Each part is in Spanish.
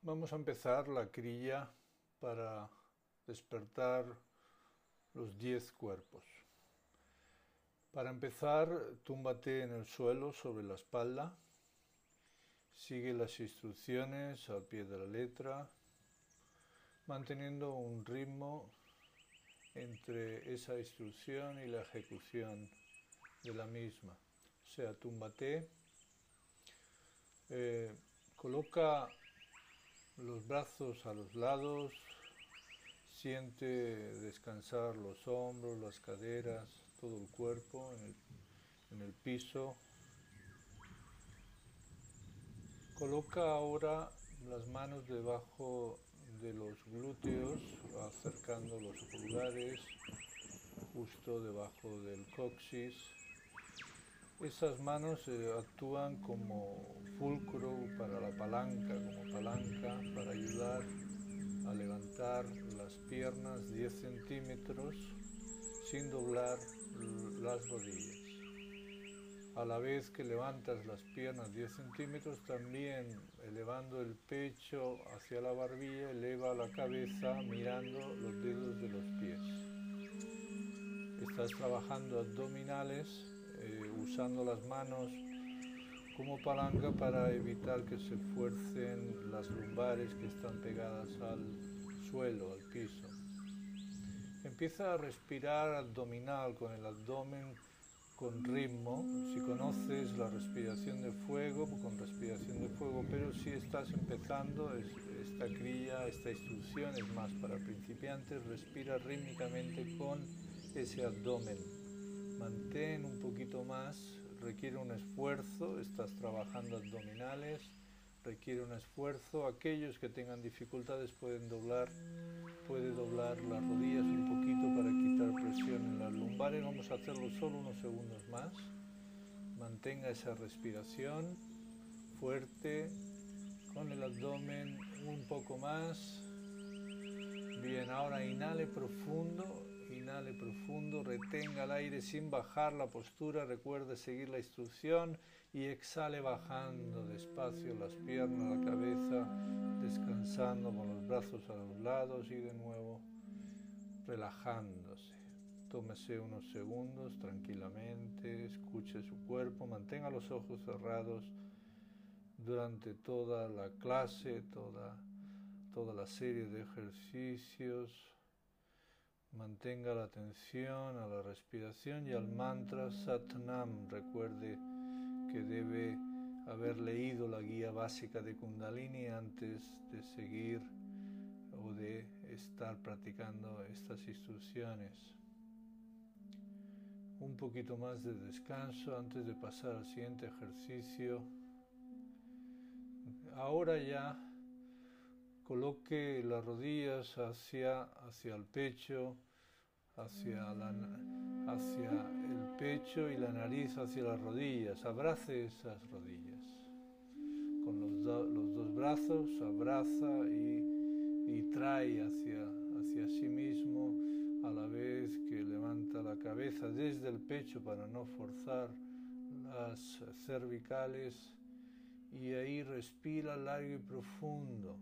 Vamos a empezar la crilla para despertar los diez cuerpos. Para empezar, túmbate en el suelo sobre la espalda, sigue las instrucciones al pie de la letra, manteniendo un ritmo entre esa instrucción y la ejecución de la misma. Sea, túmbate, eh, coloca los brazos a los lados, siente descansar los hombros, las caderas, todo el cuerpo en el, piso. Coloca ahora las manos debajo de los glúteos, acercando los pulgares justo debajo del coxis esas manos eh, actúan como fulcro para la palanca, como palanca para ayudar a levantar las piernas 10 centímetros sin doblar las rodillas. A la vez que levantas las piernas 10 centímetros, también elevando el pecho hacia la barbilla, eleva la cabeza mirando los dedos de los pies. Estás trabajando abdominales usando las manos como palanca para evitar que se fuercen las lumbares que están pegadas al suelo, al piso. Empieza a respirar abdominal con el abdomen con ritmo. Si conoces la respiración de fuego, pues con respiración de fuego, pero si estás empezando esta cría, esta instrucción es más para principiantes, respira rítmicamente con ese abdomen mantén un poquito más, requiere un esfuerzo, estás trabajando abdominales, requiere un esfuerzo, aquellos que tengan dificultades pueden doblar, puede doblar las rodillas un poquito para quitar presión en las lumbares, vamos a hacerlo solo unos segundos más, mantenga esa respiración fuerte, con el abdomen un poco más, bien, ahora inhale profundo Inhale profundo, retenga el aire sin bajar la postura, recuerde seguir la instrucción y exhale bajando despacio las piernas, la cabeza, descansando con los brazos a los lados y de nuevo relajándose. Tómese unos segundos tranquilamente, escuche su cuerpo, mantenga los ojos cerrados durante toda la clase, toda, toda la serie de ejercicios. Mantenga la atención a la respiración y al mantra Satnam. Recuerde que debe haber leído la guía básica de Kundalini antes de seguir o de estar practicando estas instrucciones. Un poquito más de descanso antes de pasar al siguiente ejercicio. Ahora ya coloque las rodillas hacia, hacia el pecho, hacia, la, hacia el pecho y la nariz hacia las rodillas. Abrace esas rodillas. Con los, los dos brazos abraza y, y trae hacia, hacia sí mismo a la vez que levanta la cabeza desde el pecho para no forzar las cervicales y ahí respira largo y profundo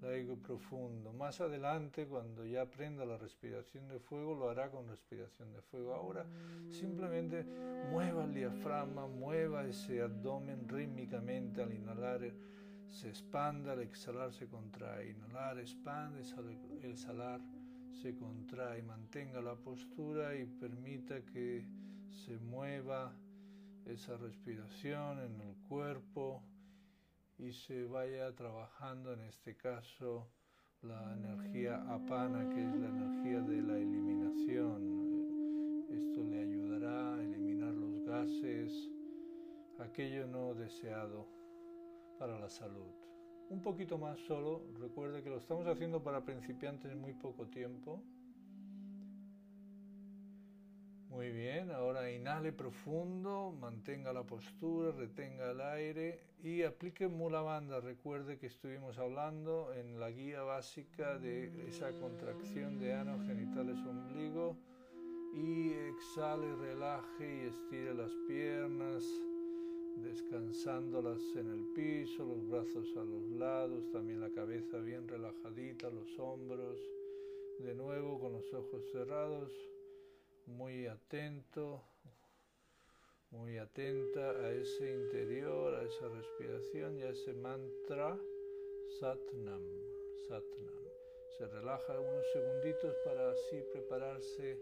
largo profundo. Más adelante, cuando ya aprenda la respiración de fuego, lo hará con respiración de fuego. Ahora simplemente mueva el diafragma, mueva ese abdomen rítmicamente al inhalar. Se expanda, al exhalar se contrae. Inhalar, expande, exhalar se contrae. Mantenga la postura y permita que se mueva esa respiración en el cuerpo y se vaya trabajando en este caso la energía apana, que es la energía de la eliminación. Esto le ayudará a eliminar los gases, aquello no deseado para la salud. Un poquito más solo, recuerde que lo estamos haciendo para principiantes muy poco tiempo muy bien, ahora inhale profundo, mantenga la postura, retenga el aire y aplique Mula Banda. Recuerde que estuvimos hablando en la guía básica de esa contracción de ano genitales ombligo y exhale, relaje y estire las piernas descansándolas en el piso, los brazos a los lados, también la cabeza bien relajadita, los hombros, de nuevo con los ojos cerrados, muy atento, muy atenta a ese interior, a esa respiración y a ese mantra Satnam, Satnam. Se relaja unos segunditos para así prepararse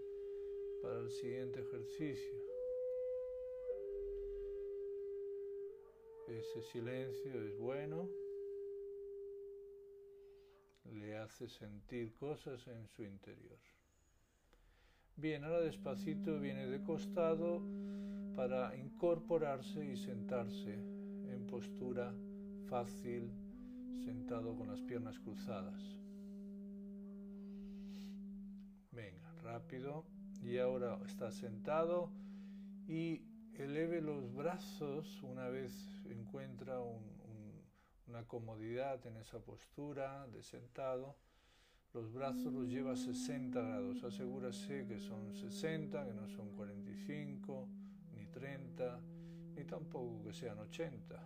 para el siguiente ejercicio. Ese silencio es bueno, le hace sentir cosas en su interior. Bien, ahora despacito viene de costado para incorporarse y sentarse en postura fácil, sentado con las piernas cruzadas. Venga, rápido. Y ahora está sentado y eleve los brazos una vez encuentra una comodidad en esa postura de sentado. Los brazos los lleva a 60 grados. Asegúrese que son 60, que no son 45, ni 30, ni tampoco que sean 80,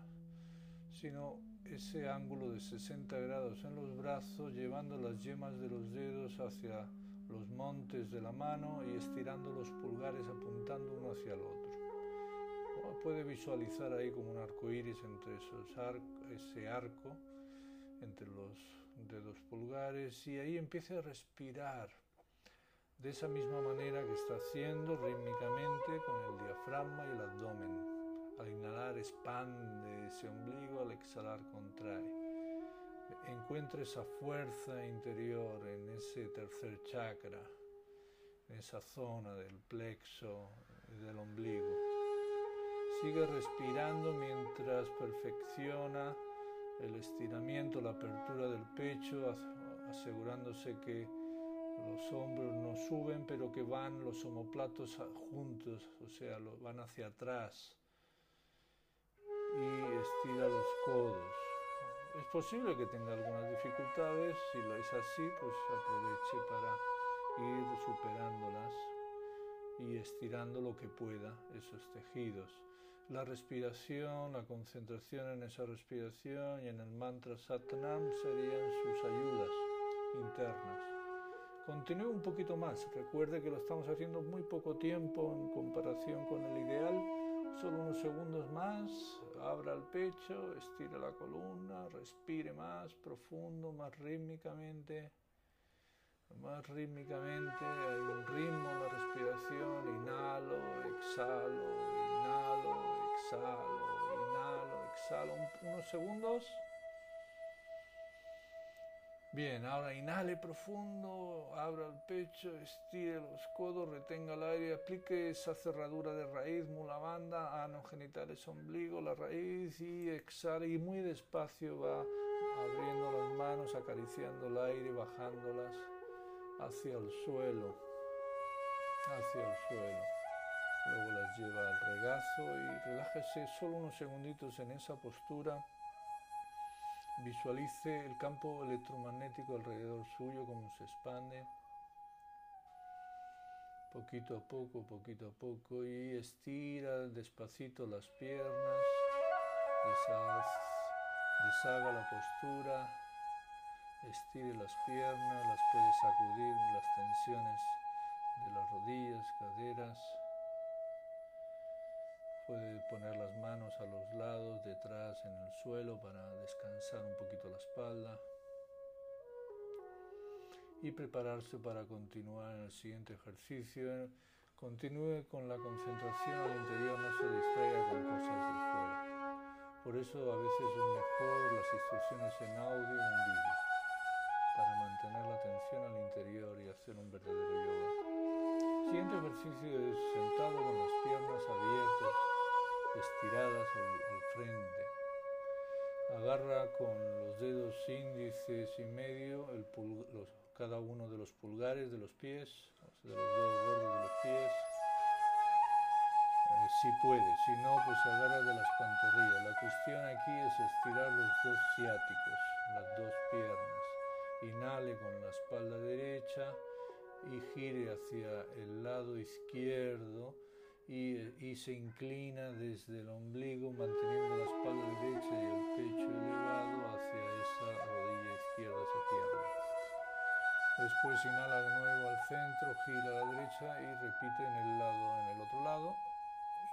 sino ese ángulo de 60 grados en los brazos, llevando las yemas de los dedos hacia los montes de la mano y estirando los pulgares apuntando uno hacia el otro. puede visualizar ahí como un arco iris entre esos ese arco entre los dedos pulgares y ahí empiece a respirar de esa misma manera que está haciendo rítmicamente con el diafragma y el abdomen. Al inhalar expande ese ombligo, al exhalar contrae. Encuentre esa fuerza interior en ese tercer chakra, en esa zona del plexo y del ombligo. Sigue respirando mientras perfecciona el estiramiento, la apertura del pecho, asegurándose que los hombros no suben, pero que van los omoplatos juntos, o sea, van hacia atrás y estira los codos. Es posible que tenga algunas dificultades, si lo es así, pues aproveche para ir superándolas y estirando lo que pueda esos tejidos. La respiración, la concentración en esa respiración y en el mantra Satnam serían sus ayudas internas. Continúe un poquito más. Recuerde que lo estamos haciendo muy poco tiempo en comparación con el ideal Solo unos segundos más, abra el pecho, estire la columna, respire más profundo, más rítmicamente. Más rítmicamente, hay un ritmo en la respiración, inhalo, exhalo, exhalo, inhalo, exhalo, unos segundos. Bien, ahora inhale profundo, abra el pecho, estire los codos, retenga el aire, aplique esa cerradura de raíz, mulavanda, ano genitales, ombligo, la raíz y exhale y muy despacio va abriendo las manos, acariciando el aire, bajándolas hacia el suelo, hacia el suelo. Luego las lleva al regazo y relájese solo unos segunditos en esa postura. Visualice el campo electromagnético alrededor suyo, como se expande. Poquito a poco, poquito a poco. Y estira despacito las piernas. deshaga la postura. Estire las piernas, las puede sacudir, las tensiones de las rodillas, caderas. Puede poner las manos a los lados, detrás, en el suelo para descansar un poquito la espalda y prepararse para continuar en el siguiente ejercicio. Continúe con la concentración al interior, no se distraiga con cosas de fuera. Por eso a veces es mejor las instrucciones en audio o en vídeo, para mantener la atención al interior y hacer un verdadero yoga. Siguiente ejercicio es sentado con las piernas abiertas estiradas al, frente. Agarra con los dedos índices y medio el cada uno de los pulgares de los pies, de los dedos gordos de los pies. Eh, si puede, si no, pues agarra de las pantorrillas. La cuestión aquí es estirar los dos ciáticos, las dos piernas. Inhale con la espalda derecha y gire hacia el lado izquierdo y, se inclina desde el ombligo manteniendo la espalda derecha y el pecho elevado hacia esa rodilla izquierda, esa pierna. Después inhala de nuevo al centro, gira a la derecha y repite en el lado, en el otro lado,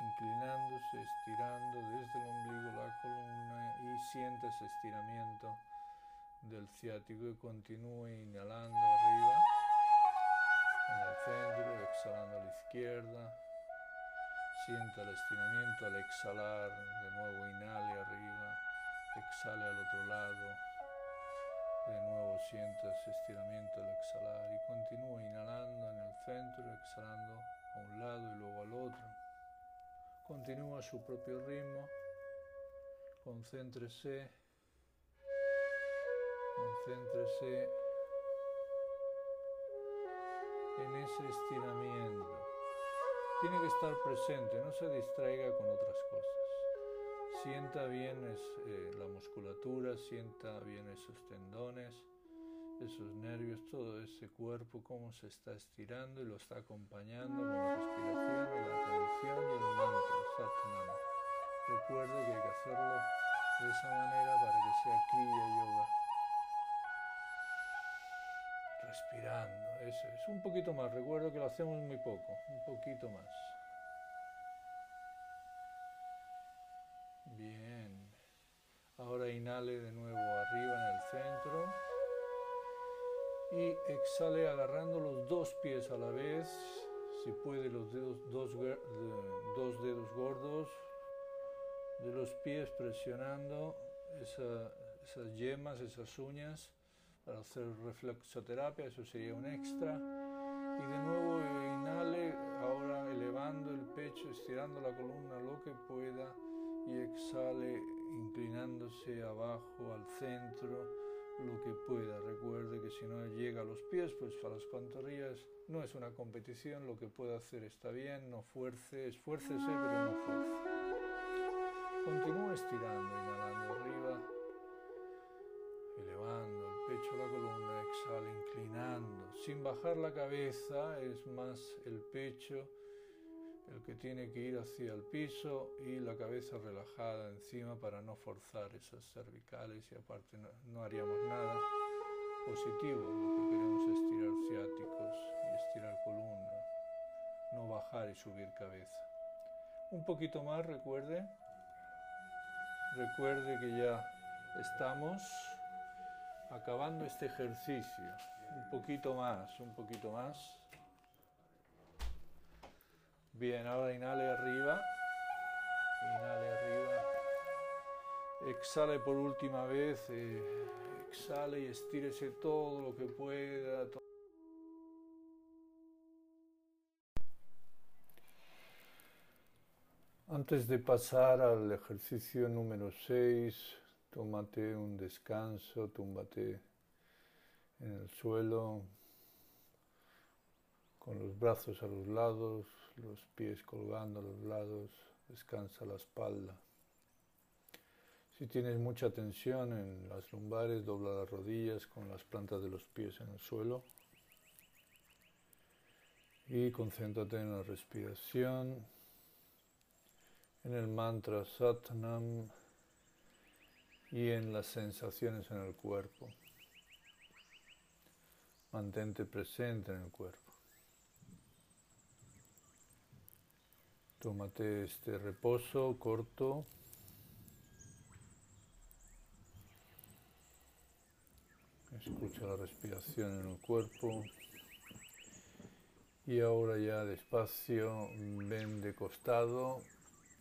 inclinándose, estirando desde el ombligo la columna y siente ese estiramiento del ciático y continúe inhalando arriba en el centro, exhalando a la izquierda. Sienta el estiramiento al exhalar, de nuevo inhale arriba, exhale al otro lado. De nuevo sienta ese estiramiento al exhalar y continúe inhalando en el centro, exhalando a un lado y luego al otro. Continúa su propio ritmo. Concéntrese. Concéntrese en ese estiramiento. Tiene que estar presente, no se distraiga con otras cosas. Sienta bien eh, la musculatura, sienta bien esos tendones, esos nervios, todo ese cuerpo, cómo se está estirando y lo está acompañando con la respiración y la atención y el mantra. Recuerde que hay que hacerlo de esa manera para que sea Kriya Yoga respirando, es, un poquito más, recuerdo que lo hacemos muy poco, un poquito más. Bien, ahora inhale de nuevo arriba en el centro. Y exhale agarrando los dos pies a la vez, si puede los dedos, dos, dos dedos gordos de los pies presionando esas yemas, esas uñas para hacer reflexoterapia, eso sería un extra. Y de nuevo inhale, ahora elevando el pecho, estirando la columna lo que pueda y exhale inclinándose abajo al centro lo que pueda. Recuerde que si no llega a los pies, pues para las pantorrillas no es una competición, lo que pueda hacer está bien, no fuerce, esfuércese pero no fuerce. Continúa estirando, inhalando pecho, la columna, exhala, inclinando, sin bajar la cabeza, es más el pecho el que tiene que ir hacia el piso y la cabeza relajada encima para no forzar esas cervicales y aparte no, haríamos nada positivo, lo que queremos es estirar ciáticos y estirar columna, no bajar y subir cabeza. Un poquito más, recuerde, recuerde que ya estamos acabando este ejercicio. Un poquito más, un poquito más. Bien, ahora inhale arriba. Inhale arriba. Exhale por última vez. Eh, exhale y estírese todo lo que pueda. Antes de pasar al ejercicio número 6, tómate un descanso, túmbate en el suelo con los brazos a los lados, los pies colgando a los lados, descansa la espalda. Si tienes mucha tensión en las lumbares, dobla las rodillas con las plantas de los pies en el suelo y concéntrate en la respiración, en el mantra Satnam y en las sensaciones en el cuerpo. Mantente presente en el cuerpo. Tómate este reposo corto. Escucha la respiración en el cuerpo. Y ahora ya despacio ven de costado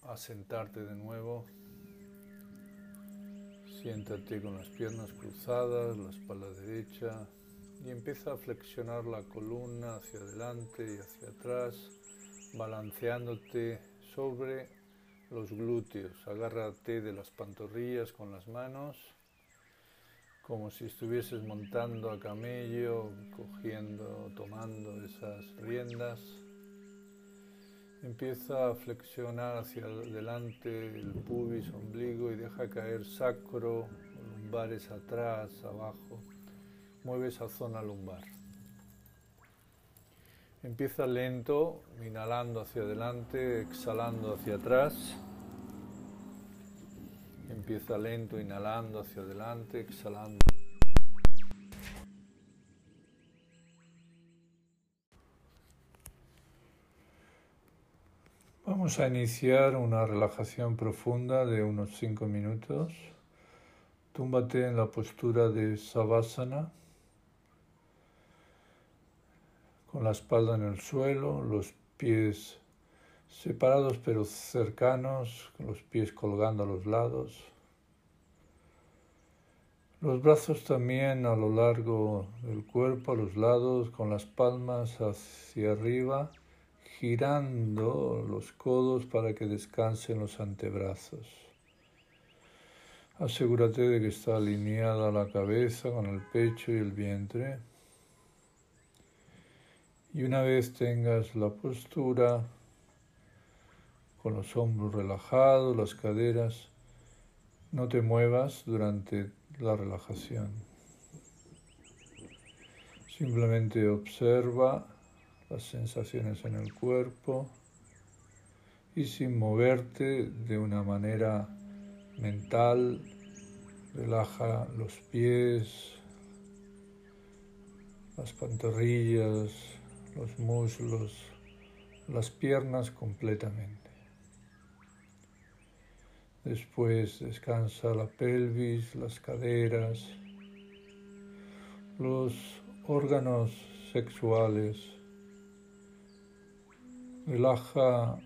a sentarte de nuevo. Siéntate con las piernas cruzadas, la espalda derecha y empieza a flexionar la columna hacia adelante y hacia atrás, balanceándote sobre los glúteos. Agárrate de las pantorrillas con las manos, como si estuvieses montando a camello, cogiendo, tomando esas riendas. Empieza a flexionar hacia adelante el pubis, ombligo y deja caer sacro, lumbares atrás, abajo. Mueve esa zona lumbar. Empieza lento, inhalando hacia adelante, exhalando hacia atrás. Empieza lento, inhalando hacia adelante, exhalando. Vamos a iniciar una relajación profunda de unos 5 minutos. Túmbate en la postura de Savasana, con la espalda en el suelo, los pies separados pero cercanos, con los pies colgando a los lados. Los brazos también a lo largo del cuerpo, a los lados, con las palmas hacia arriba girando los codos para que descansen los antebrazos. Asegúrate de que está alineada la cabeza con el pecho y el vientre. Y una vez tengas la postura, con los hombros relajados, las caderas, no te muevas durante la relajación. Simplemente observa las sensaciones en el cuerpo y sin moverte de una manera mental, relaja los pies, las pantorrillas, los muslos, las piernas completamente. Después descansa la pelvis, las caderas, los órganos sexuales, Relaja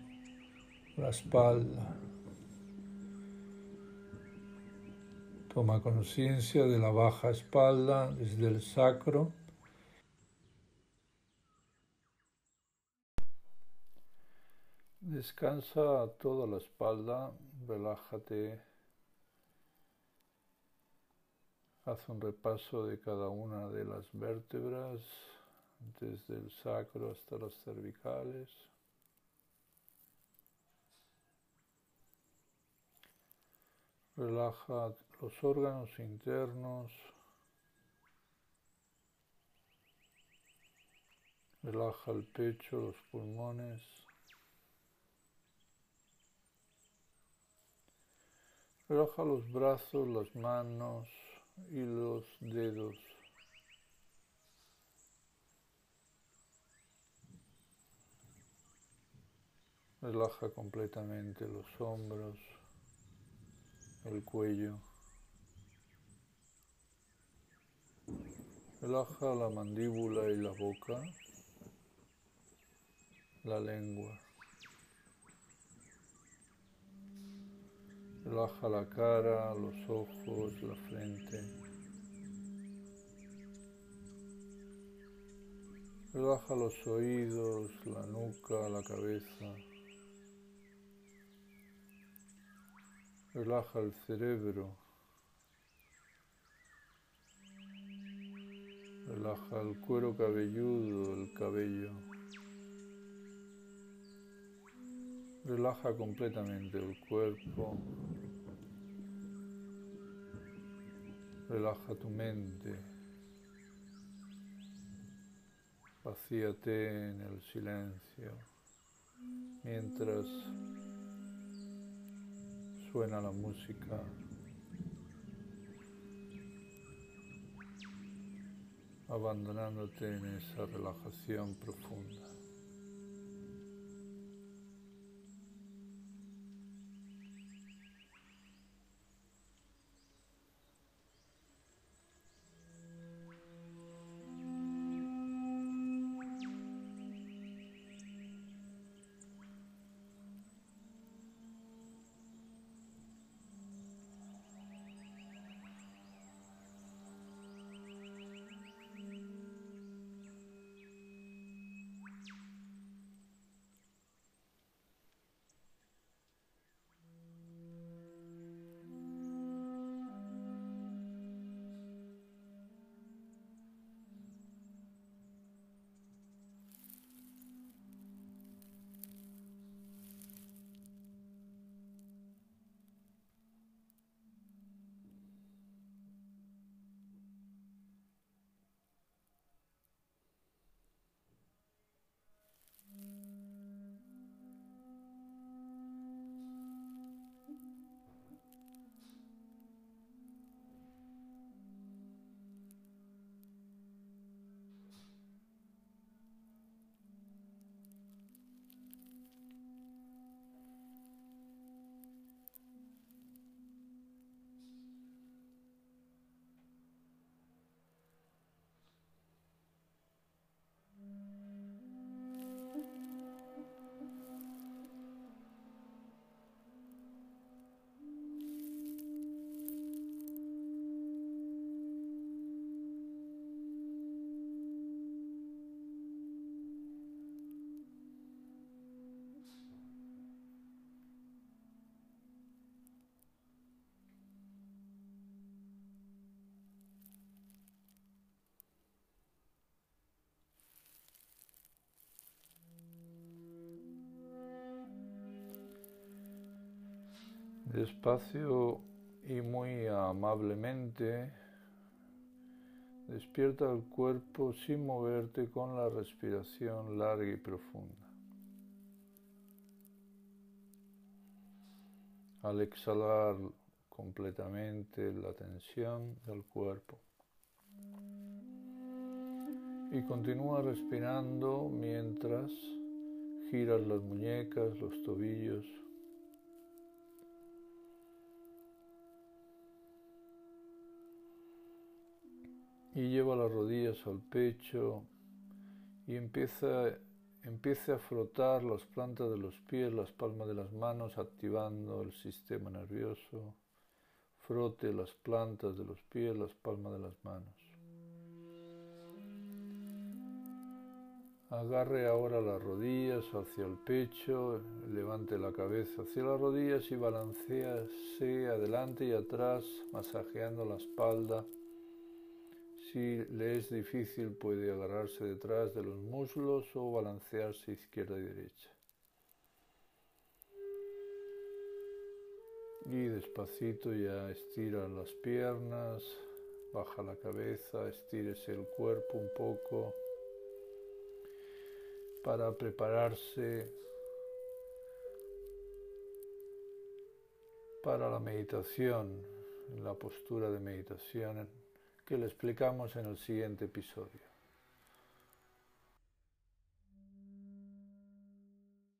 la espalda. Toma conciencia de la baja espalda desde el sacro. Descansa toda la espalda, relájate. Haz un repaso de cada una de las vértebras, desde el sacro hasta las cervicales. Relaja los órganos internos. Relaja el pecho, los pulmones. Relaja los brazos, las manos y los dedos. Relaja completamente los hombros el cuello. Relaja la mandíbula y la boca, la lengua. Relaja la cara, los ojos, la frente. Relaja los oídos, la nuca, la cabeza. Relaja el cerebro. Relaja el cuero cabelludo, el cabello. Relaja completamente el cuerpo. Relaja tu mente. Vacíate en el silencio mientras suena la música. abandonándote en esa relajación profunda. Despacio y muy amablemente despierta el cuerpo sin moverte con la respiración larga y profunda. Al exhalar completamente la tensión del cuerpo. Y continúa respirando mientras giras las muñecas, los tobillos. Y lleva las rodillas al pecho y empieza, empieza a frotar las plantas de los pies, las palmas de las manos, activando el sistema nervioso. Frote las plantas de los pies, las palmas de las manos. Agarre ahora las rodillas hacia el pecho, levante la cabeza hacia las rodillas y balancease adelante y atrás, masajeando la espalda. Si le es difícil puede agarrarse detrás de los muslos o balancearse izquierda y derecha. Y despacito ya estira las piernas, baja la cabeza, estírese el cuerpo un poco para prepararse para la meditación, la postura de meditación que le explicamos en el siguiente episodio.